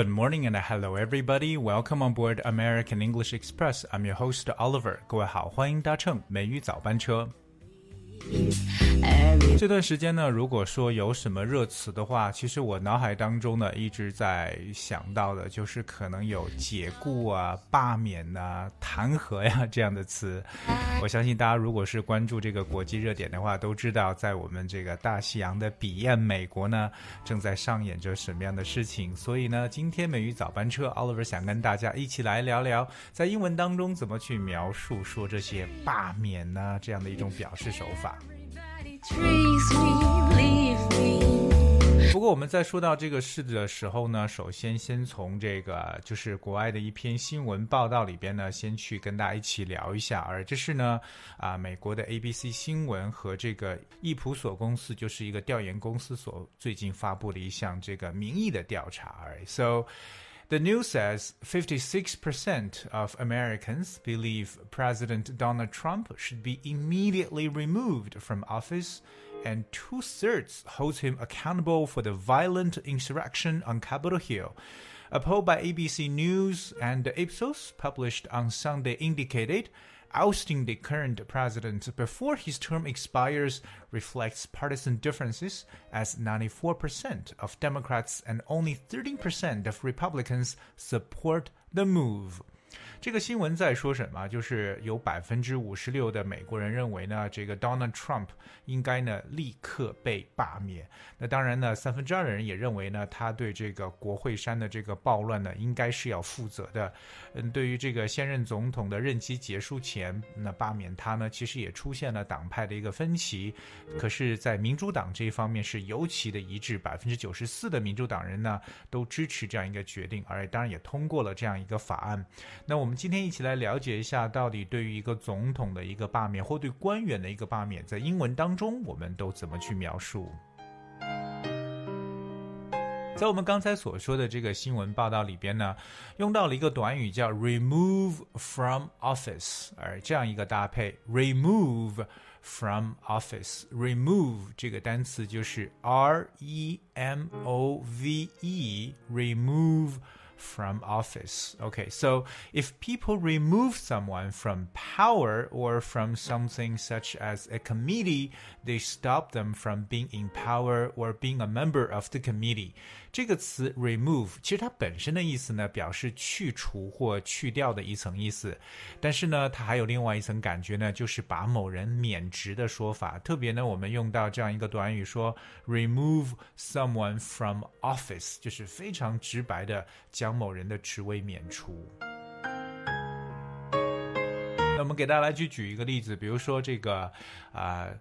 Good morning and hello everybody. Welcome on board American English Express. I'm your host Oliver. 各位好，欢迎搭乘美语早班车。 这段时间呢，如果说有什么热词的话，其实我脑海当中呢一直在想到的，就是可能有解雇啊、罢免呐、弹劾呀这样的词。我相信大家如果是关注这个国际热点的话，都知道在我们这个大西洋的彼岸美国呢，正在上演着什么样的事情。所以呢，今天美语早班车，Oliver 想跟大家一起来聊聊，在英文当中怎么去描述说这些罢免呐这样的一种表示手法。不过我们在说到这个事的时候呢，首先先从这个就是国外的一篇新闻报道里边呢，先去跟大家一起聊一下。而这是呢，啊，美国的 ABC 新闻和这个易普索公司，就是一个调研公司所最近发布的一项这个民意的调查。而 So The news says 56% of Americans believe President Donald Trump should be immediately removed from office, and two thirds hold him accountable for the violent insurrection on Capitol Hill. A poll by ABC News and Ipsos published on Sunday indicated ousting the current president before his term expires reflects partisan differences, as 94% of Democrats and only 13% of Republicans support the move. 这个新闻在说什么？就是有百分之五十六的美国人认为呢，这个 Donald Trump 应该呢立刻被罢免。那当然呢，三分之二的人也认为呢，他对这个国会山的这个暴乱呢，应该是要负责的。嗯，对于这个现任总统的任期结束前，那罢免他呢，其实也出现了党派的一个分歧。可是，在民主党这一方面是尤其的一致，百分之九十四的民主党人呢都支持这样一个决定，而当然也通过了这样一个法案。那我们今天一起来了解一下，到底对于一个总统的一个罢免，或对官员的一个罢免，在英文当中我们都怎么去描述？在我们刚才所说的这个新闻报道里边呢，用到了一个短语叫 “remove from office”，而这样一个搭配，“remove from office”，“remove” 这个单词就是 “r e m o v e”，“remove”。From office. Okay, so if people remove someone from power or from something such as a committee, they stop them from being in power or being a member of the committee. 这个词 remove 其实它本身的意思呢，表示去除或去掉的一层意思，但是呢，它还有另外一层感觉呢，就是把某人免职的说法。特别呢，我们用到这样一个短语说 remove someone from office，就是非常直白的将某人的职位免除。那我们给大家来去举一个例子，比如说这个啊。呃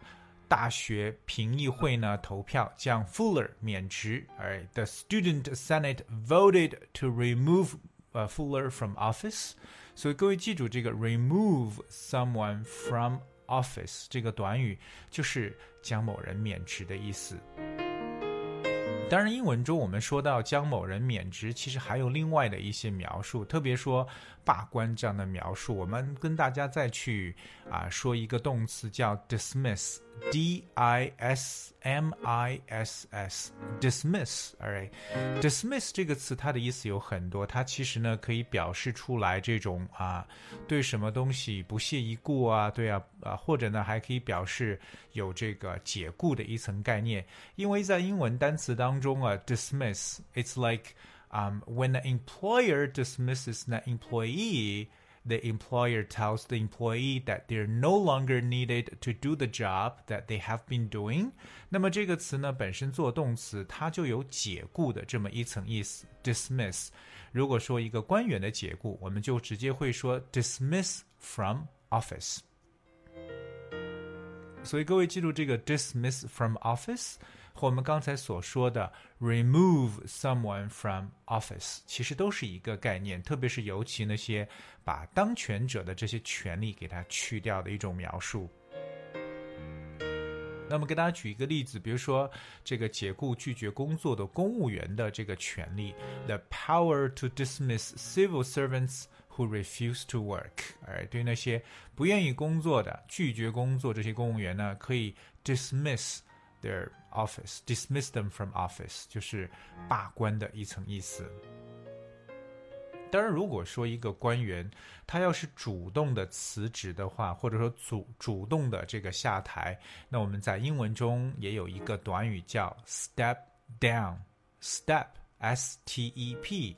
大学评议会呢投票将 Fuller 免职，而 the student senate voted to remove 呃 Fuller from office。所以各位记住这个 remove someone from office 这个短语就是将某人免职的意思。当然，英文中我们说到将某人免职，其实还有另外的一些描述，特别说罢官这样的描述。我们跟大家再去啊说一个动词叫 dismiss，d i s m i s s，dismiss，alright，dismiss 这个词它的意思有很多，它其实呢可以表示出来这种啊对什么东西不屑一顾啊，对啊啊，或者呢还可以表示有这个解雇的一层概念，因为在英文单词当。中啊，dismiss it's like um when the employer dismisses the employee. The employer tells the employee that they're no longer needed to do the job that they have been doing。那么这个词呢，本身做动词，它就有解雇的这么一层意思。dismiss，如果说一个官员的解雇，我们就直接会说 dismiss from office。所以各位记住这个 dismiss from office。 和我们刚才所说的 remove someone from office，其实都是一个概念，特别是尤其那些把当权者的这些权利给它去掉的一种描述。那么给大家举一个例子，比如说这个解雇拒绝工作的公务员的这个权利，the power to dismiss civil servants who refuse to work。哎，对那些不愿意工作的、拒绝工作这些公务员呢，可以 dismiss。Their office, dismiss them from office，就是罢官的一层意思。当然，如果说一个官员他要是主动的辞职的话，或者说主主动的这个下台，那我们在英文中也有一个短语叫 step down。step s t e p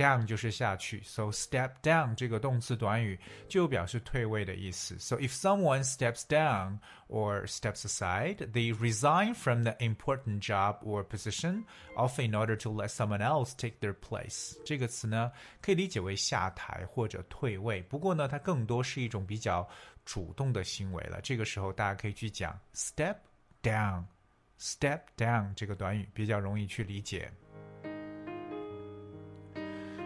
down 就是下去，so step down 这个动词短语就表示退位的意思。So if someone steps down or steps aside, they resign from the important job or position, often in order to let someone else take their place。这个词呢，可以理解为下台或者退位，不过呢，它更多是一种比较主动的行为了。这个时候，大家可以去讲 step down。step down 这个短语比较容易去理解。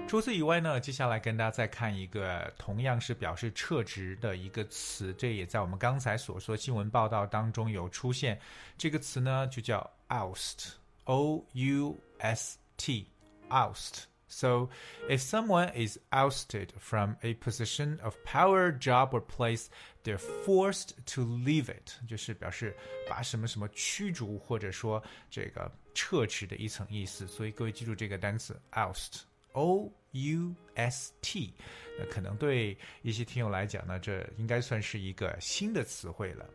除此以外呢，接下来跟大家再看一个同样是表示撤职的一个词，这也在我们刚才所说新闻报道当中有出现。这个词呢就叫 oust，o u s t，oust。So, if someone is ousted from a position of power, job, or place, they're forced to leave it，就是表示把什么什么驱逐或者说这个撤职的一层意思。所以各位记住这个单词 oust。O U S T，那可能对一些听友来讲呢，这应该算是一个新的词汇了。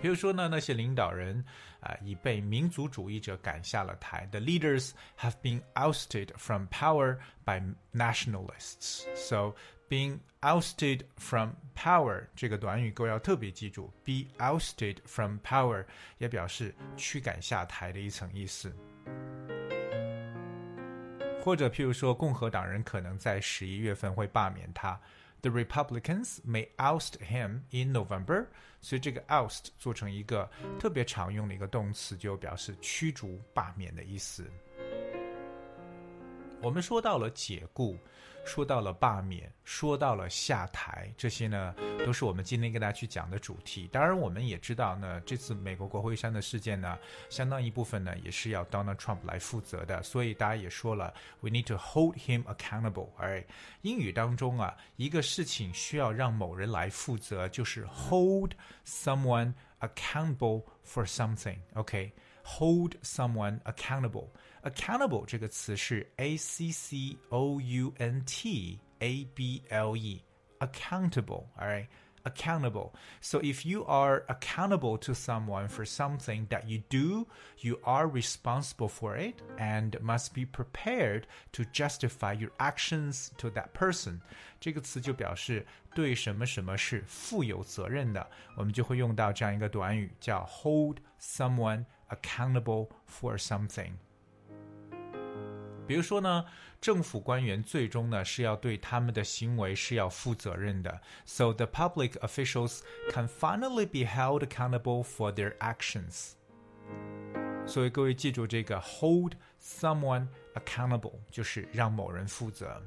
比如说呢，那些领导人啊、呃，已被民族主义者赶下了台。The leaders have been ousted from power by nationalists. So being ousted from power 这个短语各位要特别记住，be ousted from power 也表示驱赶下台的一层意思。 或者譬如说，共和党人可能在十一月份会罢免他。The Republicans may oust him in November。所以这个 oust 做成一个特别常用的一个动词，就表示驱逐、罢免的意思。我们说到了解雇。说到了罢免，说到了下台，这些呢都是我们今天跟大家去讲的主题。当然，我们也知道呢，这次美国国会山的事件呢，相当一部分呢也是要 Donald Trump 来负责的。所以大家也说了，We need to hold him accountable。哎，英语当中啊，一个事情需要让某人来负责，就是 hold someone accountable for something，OK。OK，hold someone accountable。accountable 这个词是 a c c o u n t a b l e accountable all right accountable so if you are accountable to someone for something that you do you are responsible for it and must be prepared to justify your actions to that person 这个词就表示对什么什么是负有责任的我们就会用到这样一个短语叫 hold someone accountable for something 比如说呢，政府官员最终呢是要对他们的行为是要负责任的。So the public officials can finally be held accountable for their actions。所以各位记住这个 hold someone accountable 就是让某人负责。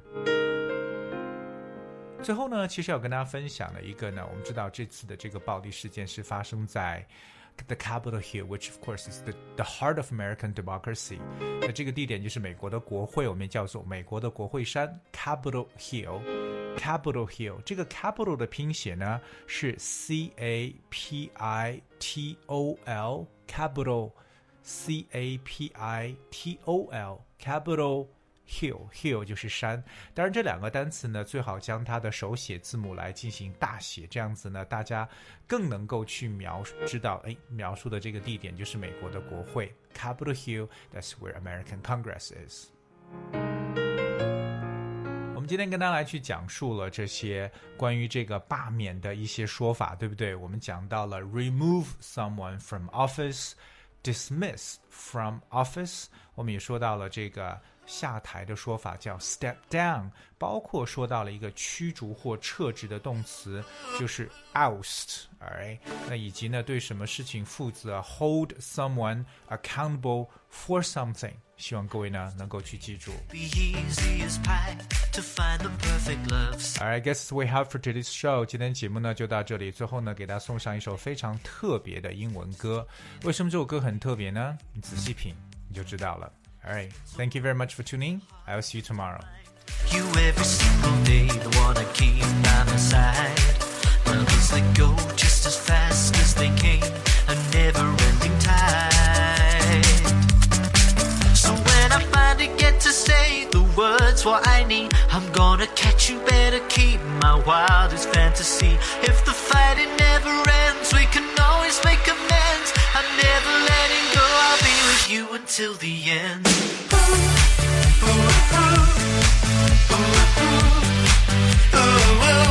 最后呢，其实要跟大家分享的一个呢，我们知道这次的这个暴力事件是发生在。the Capitol Hill, which of course is the the heart of American democracy。那这个地点就是美国的国会，我们叫做美国的国会山 Capitol Hill。Capitol Hill 这个 Capitol 的拼写呢是 C A P I T O L Capitol C A P I T O L Capitol Hill hill 就是山，当然这两个单词呢，最好将它的手写字母来进行大写，这样子呢，大家更能够去描知道，哎，描述的这个地点就是美国的国会 Capitol Hill，that's where American Congress is。我们今天跟大家来去讲述了这些关于这个罢免的一些说法，对不对？我们讲到了 remove someone from office，dismiss from office，我们也说到了这个。下台的说法叫 step down，包括说到了一个驱逐或撤职的动词，就是 oust，哎，那以及呢对什么事情负责，hold someone accountable for something，希望各位呢能够去记住。Alright, guess we have for today's show。今天节目呢就到这里，最后呢给大家送上一首非常特别的英文歌。为什么这首歌很特别呢？你仔细品你就知道了。All right. Thank you very much for tuning. I will see you tomorrow. You every single day, the keep by my side. They go just as fast as they came, a never-ending tide. So when I finally get to say the words what I need, I'm gonna catch you. Better keep my wildest fantasy. If the fighting never ends, we can. until the end. Ooh, ooh, ooh.